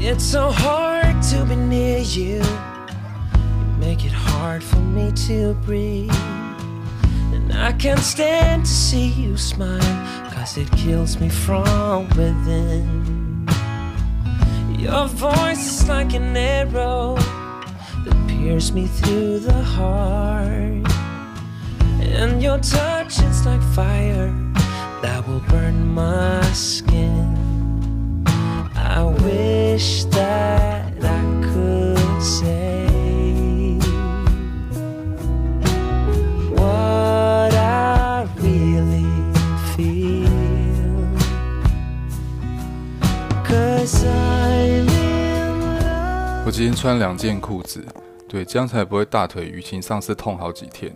It's so hard to be near you. You make it hard for me to breathe. And I can't stand to see you smile, cause it kills me from within. Your voice is like an arrow that pierces me through the heart. And your touch is like fire that will burn my skin. I that I could say 我今天穿两件裤子，对，这样才不会大腿淤青，上次痛好几天。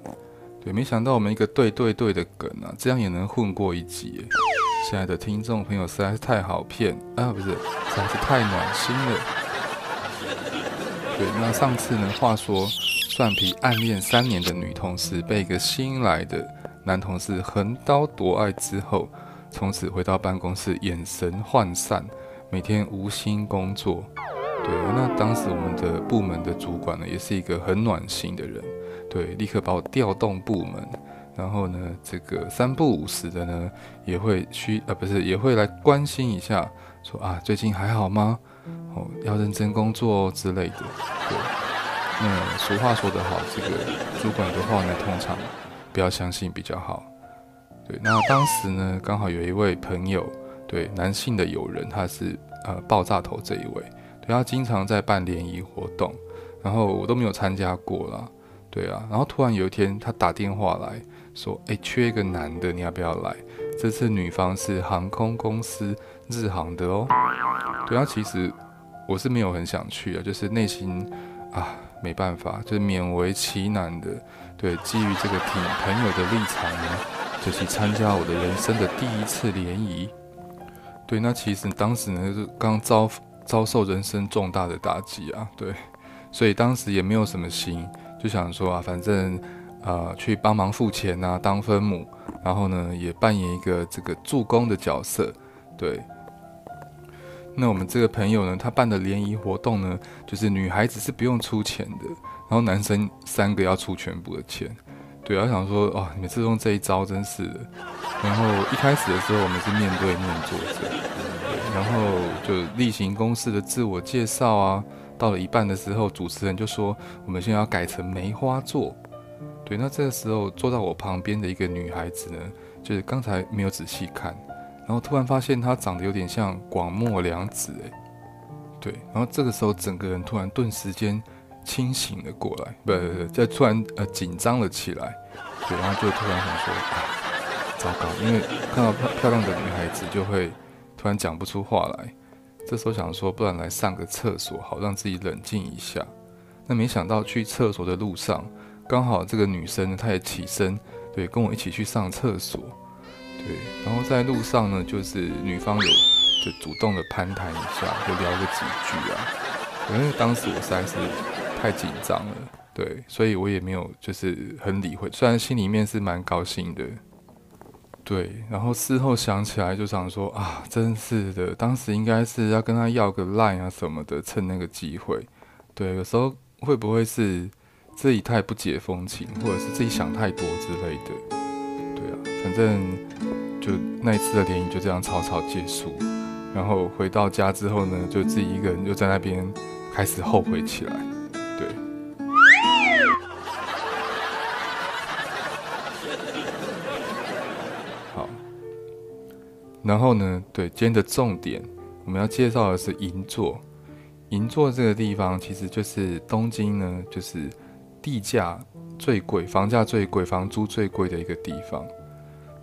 对，没想到我们一个对对对的梗啊，这样也能混过一集。亲爱的听众朋友，实在是太好骗啊！不是，实在是太暖心了。对，那上次呢，话说，蒜皮暗恋三年的女同事被一个新来的男同事横刀夺爱之后，从此回到办公室，眼神涣散，每天无心工作。对，那当时我们的部门的主管呢，也是一个很暖心的人。对，立刻把我调动部门，然后呢，这个三不五时的呢，也会需呃不是，也会来关心一下，说啊最近还好吗？哦，要认真工作哦之类的。对，那俗话说得好，这个主管的话呢，通常不要相信比较好。对，那当时呢，刚好有一位朋友，对，男性的友人，他是呃爆炸头这一位，对，他经常在办联谊活动，然后我都没有参加过啦。对啊，然后突然有一天，他打电话来说：“哎，缺一个男的，你要不要来？这次女方是航空公司日航的哦。”对啊，其实我是没有很想去啊，就是内心啊没办法，就是勉为其难的。对，基于这个挺朋友的立场呢，就去参加我的人生的第一次联谊。对，那其实当时呢，就刚遭遭受人生重大的打击啊，对，所以当时也没有什么心。就想说啊，反正，呃，去帮忙付钱啊，当分母，然后呢，也扮演一个这个助攻的角色，对。那我们这个朋友呢，他办的联谊活动呢，就是女孩子是不用出钱的，然后男生三个要出全部的钱，对。我想说，哦，你们是用这一招，真是的。然后一开始的时候，我们是面对面坐着，然后就例行公事的自我介绍啊。到了一半的时候，主持人就说：“我们现在要改成梅花座。”对，那这个时候坐在我旁边的一个女孩子呢，就是刚才没有仔细看，然后突然发现她长得有点像广末凉子，诶，对，然后这个时候整个人突然顿时间清醒了过来，不不不，就突然呃紧张了起来，对，然后就突然想说：“啊，糟糕！”因为看到漂漂亮的女孩子，就会突然讲不出话来。这时候想说，不然来上个厕所，好让自己冷静一下。那没想到去厕所的路上，刚好这个女生呢，她也起身，对，跟我一起去上厕所。对，然后在路上呢，就是女方有就主动的攀谈一下，就聊个几句啊。因为当时我实在是太紧张了，对，所以我也没有就是很理会，虽然心里面是蛮高兴的。对，然后事后想起来就想说啊，真是的，当时应该是要跟他要个 line 啊什么的，趁那个机会。对，有时候会不会是自己太不解风情，或者是自己想太多之类的？对啊，反正就那一次的联谊就这样草草结束。然后回到家之后呢，就自己一个人就在那边开始后悔起来。对。好然后呢，对，今天的重点，我们要介绍的是银座。银座这个地方其实就是东京呢，就是地价最贵、房价最贵、房租最贵的一个地方。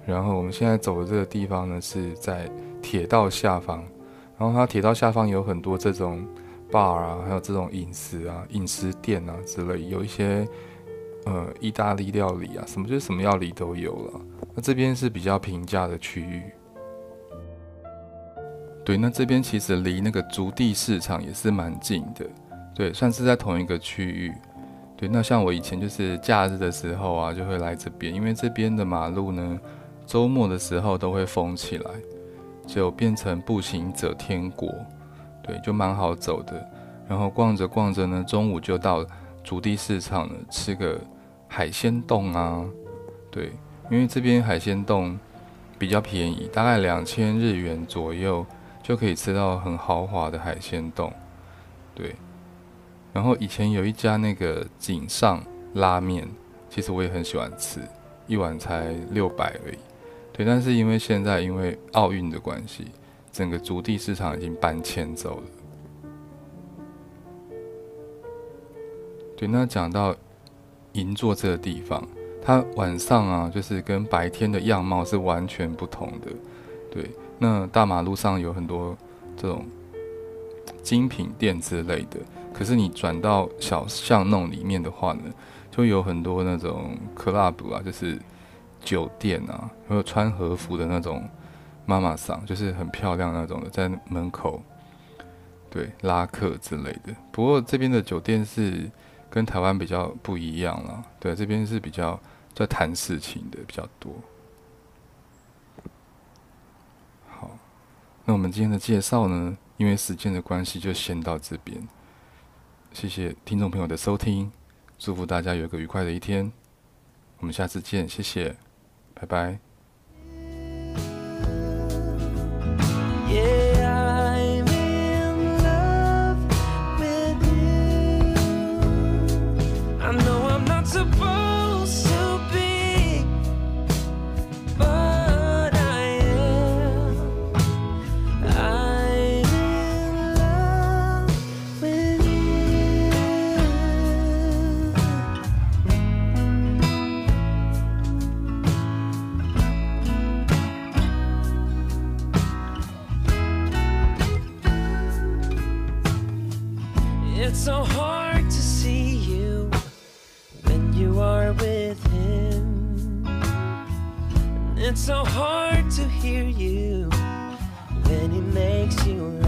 然后我们现在走的这个地方呢，是在铁道下方。然后它铁道下方有很多这种 bar 啊，还有这种饮食啊、饮食店啊之类，有一些呃意大利料理啊，什么就是什么料理都有了。那这边是比较平价的区域。对，那这边其实离那个筑地市场也是蛮近的，对，算是在同一个区域。对，那像我以前就是假日的时候啊，就会来这边，因为这边的马路呢，周末的时候都会封起来，就变成步行者天国。对，就蛮好走的。然后逛着逛着呢，中午就到筑地市场了，吃个海鲜冻啊，对，因为这边海鲜冻比较便宜，大概两千日元左右就可以吃到很豪华的海鲜冻，对。然后以前有一家那个井上拉面，其实我也很喜欢吃，一碗才六百而已。对，但是因为现在因为奥运的关系，整个足地市场已经搬迁走了。对，那讲到银座这个地方，它晚上啊，就是跟白天的样貌是完全不同的。对，那大马路上有很多这种精品店之类的。可是你转到小巷弄里面的话呢，就有很多那种 club 啊，就是酒店啊，还有穿和服的那种妈妈桑，就是很漂亮那种的，在门口对拉客之类的。不过这边的酒店是跟台湾比较不一样了，对，这边是比较在谈事情的比较多。好，那我们今天的介绍呢，因为时间的关系，就先到这边。谢谢听众朋友的收听，祝福大家有个愉快的一天，我们下次见，谢谢，拜拜。It's so hard to see you when you are with him. And it's so hard to hear you when he makes you